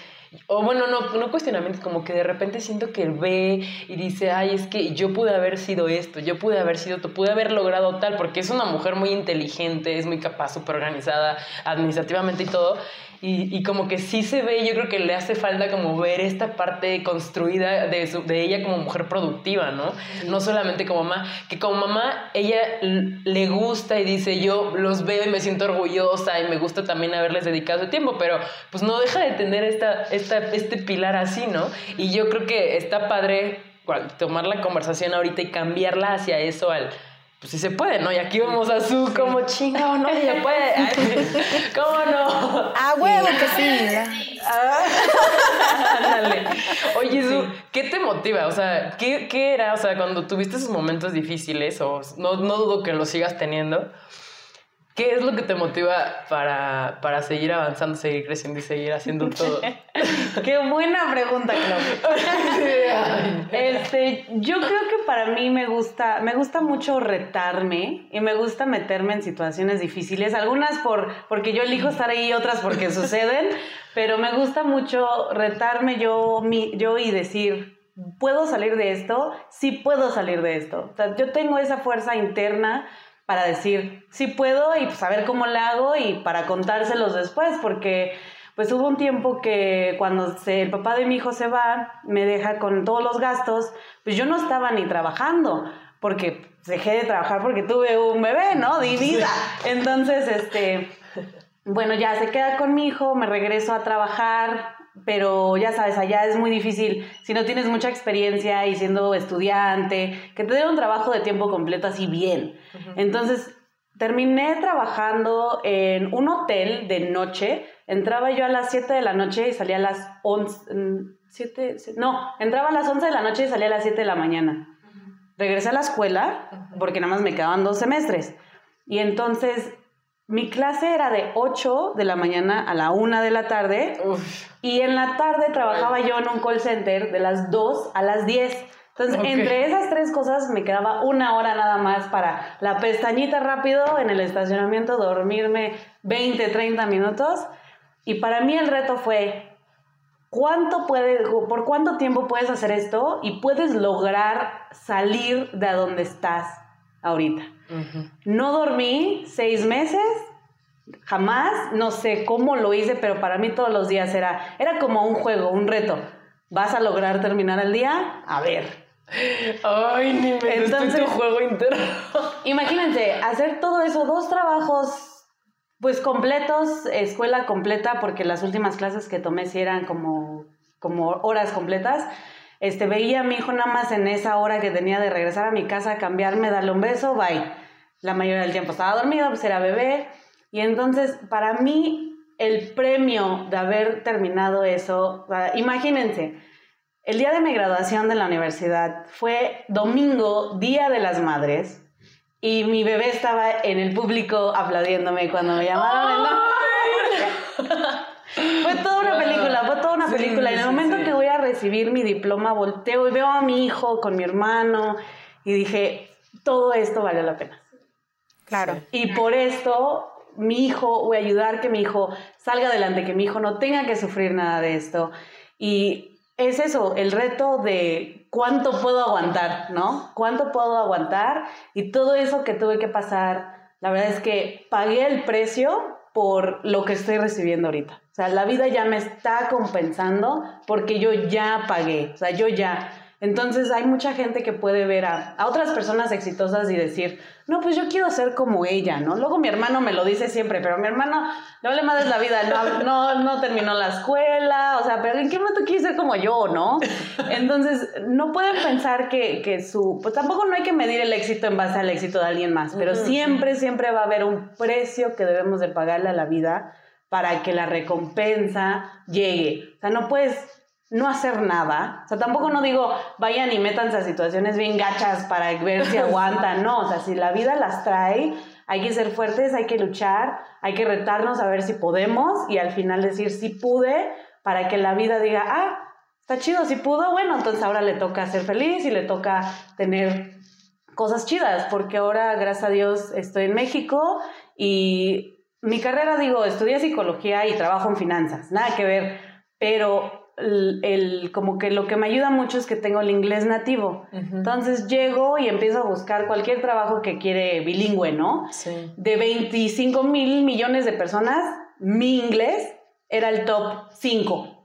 o bueno, no, no cuestionamientos, como que de repente siento que ve y dice, ay, es que yo pude haber sido esto, yo pude haber sido, pude haber logrado tal, porque es una mujer muy inteligente, es muy capaz, súper organizada administrativamente y todo. Y, y, como que sí se ve, yo creo que le hace falta como ver esta parte construida de, de ella como mujer productiva, ¿no? No solamente como mamá, que como mamá ella le gusta y dice, yo los veo y me siento orgullosa y me gusta también haberles dedicado su tiempo, pero pues no deja de tener esta, esta, este pilar así, ¿no? Y yo creo que está padre tomar la conversación ahorita y cambiarla hacia eso al pues sí se puede, ¿no? Y aquí vamos a su como chingo, no se puede. ¿Cómo no? A huevo que sí. Ah. Oye, Su, ¿qué te motiva? O sea, ¿qué, ¿qué, era? O sea, cuando tuviste esos momentos difíciles, o no, no dudo que los sigas teniendo, ¿Qué es lo que te motiva para, para, seguir avanzando, seguir creciendo y seguir haciendo todo? Qué buena pregunta, Claudia. este, yo creo que para mí me gusta, me gusta mucho retarme y me gusta meterme en situaciones difíciles, algunas por, porque yo elijo estar ahí, otras porque suceden, pero me gusta mucho retarme yo, mi, yo y decir, ¿puedo salir de esto? Sí puedo salir de esto. O sea, yo tengo esa fuerza interna para decir, sí puedo y saber pues, cómo lo hago y para contárselos después, porque pues hubo un tiempo que cuando el papá de mi hijo se va, me deja con todos los gastos, pues yo no estaba ni trabajando, porque dejé de trabajar porque tuve un bebé, ¿no? De vida. Entonces, este, bueno, ya se queda con mi hijo, me regreso a trabajar, pero ya sabes, allá es muy difícil si no tienes mucha experiencia y siendo estudiante, que te den un trabajo de tiempo completo así bien. Entonces, terminé trabajando en un hotel de noche. Entraba yo a las 7 de la noche y salía a las 11. 7, no, entraba a las 11 de la noche y salía a las 7 de la mañana. Regresé a la escuela porque nada más me quedaban dos semestres. Y entonces mi clase era de 8 de la mañana a la 1 de la tarde y en la tarde trabajaba yo en un call center de las 2 a las 10. Entonces, entre esas tres cosas me quedaba una hora nada más para la pestañita rápido en el estacionamiento, dormirme 20, 30 minutos. Y para mí el reto fue, ¿cuánto puede, ¿por cuánto tiempo puedes hacer esto y puedes lograr salir de donde estás ahorita? No dormí seis meses, jamás, no sé cómo lo hice, pero para mí todos los días era, era como un juego, un reto. ¿Vas a lograr terminar el día? A ver. Ay, ni me Entonces, tu juego interno. Imagínense, hacer todo eso, dos trabajos pues completos, escuela completa, porque las últimas clases que tomé sí eran como, como horas completas. Este, veía a mi hijo nada más en esa hora que tenía de regresar a mi casa, cambiarme, darle un beso, bye. La mayoría del tiempo estaba dormido, pues era bebé. Y entonces, para mí, el premio de haber terminado eso, imagínense, el día de mi graduación de la universidad fue domingo, Día de las Madres, y mi bebé estaba en el público aplaudiéndome cuando me llamaron. fue toda una película, fue toda una película. y en el momento que voy a recibir mi diploma, volteo y veo a mi hijo con mi hermano y dije, todo esto vale la pena. Claro. Y por esto mi hijo, voy a ayudar que mi hijo salga adelante, que mi hijo no tenga que sufrir nada de esto. Y es eso, el reto de cuánto puedo aguantar, ¿no? ¿Cuánto puedo aguantar? Y todo eso que tuve que pasar, la verdad es que pagué el precio por lo que estoy recibiendo ahorita. O sea, la vida ya me está compensando porque yo ya pagué, o sea, yo ya. Entonces hay mucha gente que puede ver a, otras personas exitosas y decir, no, pues yo quiero ser como ella, ¿no? Luego mi hermano me lo dice siempre, pero mi hermano no le madres la vida, no, no, no terminó la escuela, o sea, pero ¿en qué momento quiere ser como yo, no? Entonces, no pueden pensar que, que su, pues tampoco no hay que medir el éxito en base al éxito de alguien más, pero siempre, siempre va a haber un precio que debemos de pagarle a la vida para que la recompensa llegue. O sea, no puedes no hacer nada. O sea, tampoco no digo, vayan y métanse a situaciones bien gachas para ver si aguantan. No, o sea, si la vida las trae, hay que ser fuertes, hay que luchar, hay que retarnos a ver si podemos y al final decir, si pude, para que la vida diga, ah, está chido, si pudo, bueno, entonces ahora le toca ser feliz y le toca tener cosas chidas, porque ahora, gracias a Dios, estoy en México y mi carrera, digo, estudié psicología y trabajo en finanzas, nada que ver, pero el, como que lo que me ayuda mucho es que tengo el inglés nativo. Entonces llego y empiezo a buscar cualquier trabajo que quiere bilingüe, ¿no? Sí. De 25 mil millones de personas, mi inglés era el top 5.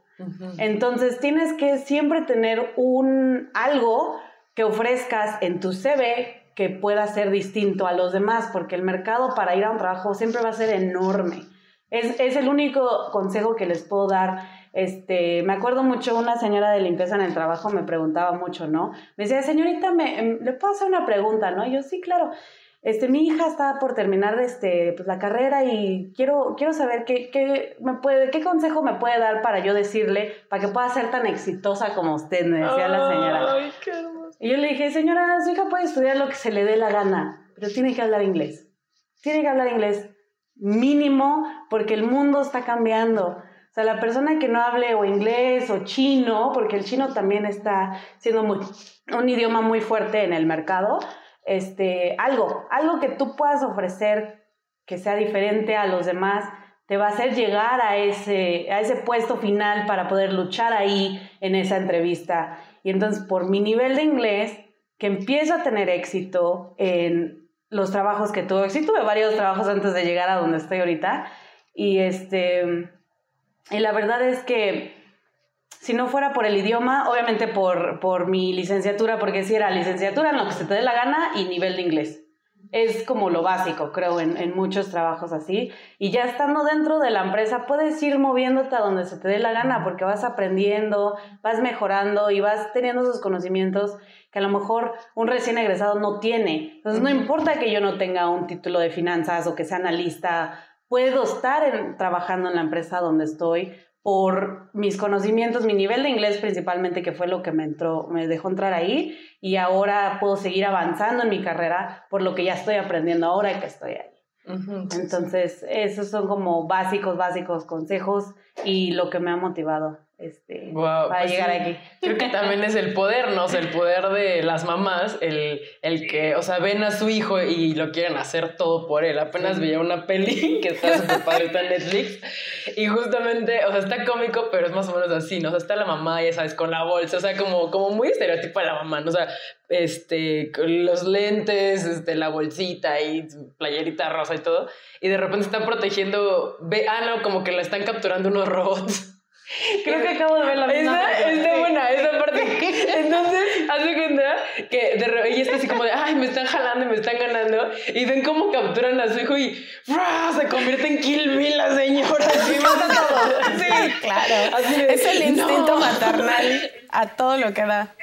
Entonces tienes que siempre tener un algo que ofrezcas en tu CV que pueda ser distinto a los demás, porque el mercado para ir a un trabajo siempre va a ser enorme. Es, es el único consejo que les puedo dar este, me acuerdo mucho, una señora de limpieza en el trabajo me preguntaba mucho, ¿no? Me decía, señorita, ¿me, em, ¿le puedo hacer una pregunta, no? Y yo, sí, claro. Este, mi hija está por terminar este, pues, la carrera y quiero, quiero saber qué, qué, me puede, qué consejo me puede dar para yo decirle, para que pueda ser tan exitosa como usted, me decía la señora. Ay, qué hermoso. Y yo le dije, señora, su hija puede estudiar lo que se le dé la gana, pero tiene que hablar inglés. Tiene que hablar inglés mínimo porque el mundo está cambiando. Sea, la persona que no hable o inglés o chino, porque el chino también está siendo un idioma muy fuerte en el mercado, este, algo, algo que tú puedas ofrecer que sea diferente a los demás, te va a hacer llegar a ese, a ese puesto final para poder luchar ahí en esa entrevista. Y entonces, por mi nivel de inglés, que empiezo a tener éxito en los trabajos que tuve, sí tuve varios trabajos antes de llegar a donde estoy ahorita, y este y la verdad es que si no fuera por el idioma, obviamente por, por mi licenciatura, porque si era licenciatura en lo que se te dé la gana y nivel de inglés. Es como lo básico, creo, en, en, muchos trabajos así. Y ya estando dentro de la empresa, puedes ir moviéndote a donde se te dé la gana, porque vas aprendiendo, vas mejorando y vas teniendo esos conocimientos que a lo mejor un recién egresado no tiene. Entonces, no importa que yo no tenga un título de finanzas o que sea analista puedo estar trabajando en la empresa donde estoy por mis conocimientos, mi nivel de inglés principalmente, que fue lo que me entró, me dejó entrar ahí, y ahora puedo seguir avanzando en mi carrera por lo que ya estoy aprendiendo ahora que estoy ahí. Entonces, esos son como básicos, básicos consejos y lo que me ha motivado este, para pues llegar aquí. Creo que también es el poder, ¿no? O sea, el poder de las mamás, el, el, que, o sea, ven a su hijo y lo quieren hacer todo por él. Apenas veía una peli que está súper padre, está en Netflix, y justamente, o sea, está cómico, pero es más o menos así, ¿no? O sea, está la mamá, ya sabes, con la bolsa, o sea, como, como muy estereotipo de la mamá, ¿no? O sea, este, los lentes, este, la bolsita y playerita rosa y todo, y de repente están protegiendo, ve, ah, no, como que la están capturando unos robots. Creo que acabo de ver la misma. Esa, está buena, esa parte. Entonces, hace cuenta que de repente ella está así como de, ay, me están jalando y me están ganando. Y ven cómo capturan a su hijo y se convierte en Kill Bill la señora. Mata todo. Sí, claro. es el instinto maternal a todo lo que da.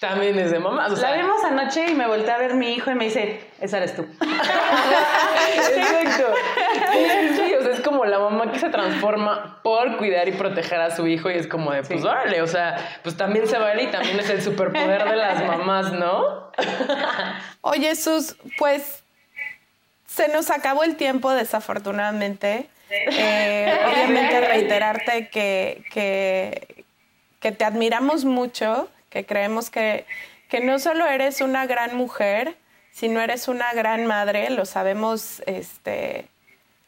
También es de mamá. la vimos anoche y me volteé a ver mi hijo y me dice, esa eres tú. Exacto. Como la mamá que se transforma por cuidar y proteger a su hijo y es como de, pues vale, o sea, pues también se vale y también es el superpoder de las mamás, ¿no? Oye, Sus, pues se nos acabó el tiempo desafortunadamente. Eh, obviamente reiterarte que, que, que te admiramos mucho, que creemos que, que no solo eres una gran mujer, sino eres una gran madre, lo sabemos, este,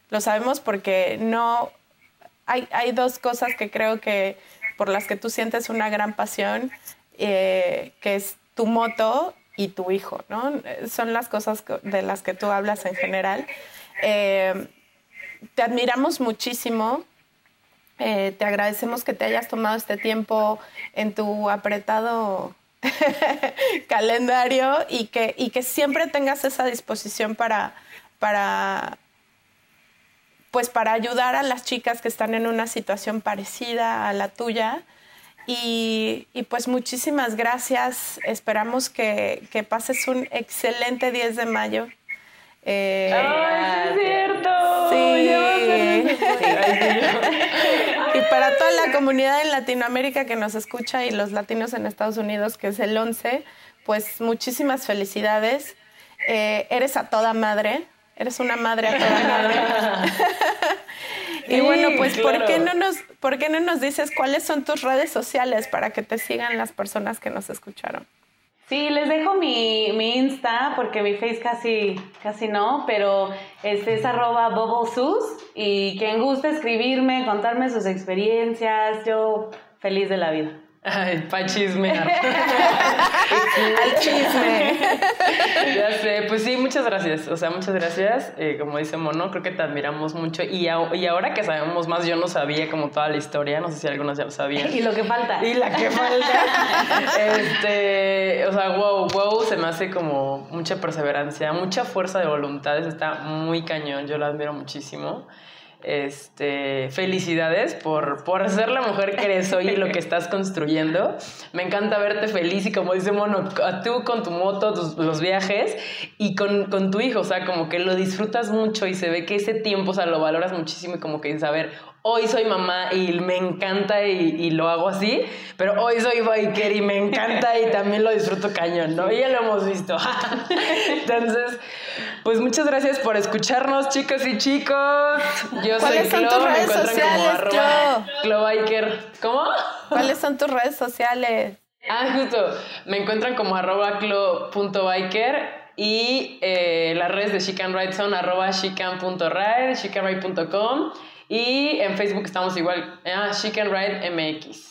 lo sabemos porque no hay, hay dos cosas que creo que por las que tú sientes una gran pasión, eh, que es tu moto y tu hijo, ¿no? Son las cosas de las que tú hablas en general. Eh, te admiramos muchísimo. Eh, te agradecemos que te hayas tomado este tiempo en tu apretado calendario y que, y que siempre tengas esa disposición para, para, pues para ayudar a las chicas que están en una situación parecida a la tuya. Y, y pues muchísimas gracias. Esperamos que, que pases un excelente 10 de mayo. Eh, ¡Ay, es cierto! y para toda la comunidad en Latinoamérica que nos escucha y los latinos en Estados Unidos, que es el 11, pues muchísimas felicidades. Eh, eres a toda madre, eres una madre a toda madre. y bueno, pues ¿por, qué no nos, ¿por qué no nos dices cuáles son tus redes sociales para que te sigan las personas que nos escucharon? Sí, les dejo mi, mi, Insta porque mi Face casi, casi no, pero este es arroba bobosus y quien guste escribirme, contarme sus experiencias, yo feliz de la vida. Ay, pa' chismear. Al chisme. ya sé, pues sí, muchas gracias. O sea, muchas gracias. Eh, como dice Mono, creo que te admiramos mucho. Y, y ahora que sabemos más, yo no sabía como toda la historia. No sé si algunos ya lo sabían. y lo que falta. Y la que falta. este, o sea, wow, wow, se me hace como mucha perseverancia, mucha fuerza de voluntades. Está muy cañón. Yo la admiro muchísimo. Este, felicidades por, por ser la mujer que eres hoy y lo que estás construyendo. Me encanta verte feliz y como dice Mono, tú con tu moto, los viajes y con, con, tu hijo, o sea, como que lo disfrutas mucho y se ve que ese tiempo, o sea, lo valoras muchísimo y como que dices, a ver, hoy soy mamá y me encanta y, y, lo hago así, pero hoy soy biker y me encanta y también lo disfruto cañón, ¿no? Y ya lo hemos visto. Entonces, pues muchas gracias por escucharnos, chicas y chicos. Yo soy son Clo, tus me redes encuentran sociales, como arroba Clobiker. ¿Cómo? ¿Cuáles son tus redes sociales? Ah, justo. Me encuentran como arroba clo.biker y eh, las redes de Chican Ride son arroba chican.ride, chicanride.com y en Facebook estamos igual, ah, Chican Ride MX.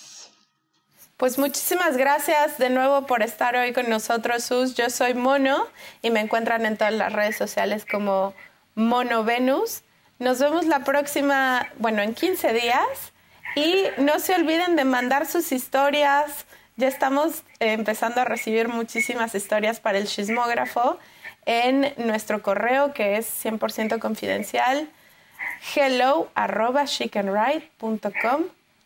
Pues muchísimas gracias de nuevo por estar hoy con nosotros, Sus. Yo soy Mono y me encuentran en todas las redes sociales como Mono Venus. Nos vemos la próxima, bueno, en 15 días. Y no se olviden de mandar sus historias. Ya estamos eh, empezando a recibir muchísimas historias para el chismógrafo en nuestro correo que es 100% confidencial hello arroba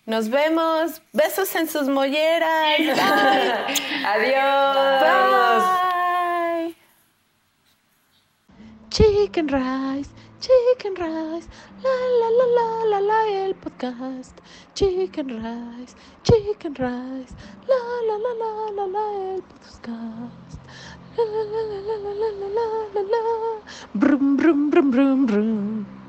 nos vemos. Besos en sus molleras. Bye. Adiós. Bye. Chicken rice, chicken rice, la la la la la la el podcast. Chicken rice, chicken rice, la la la la la la el podcast. La la la la la la la la la la. Brum brum brum brum brum.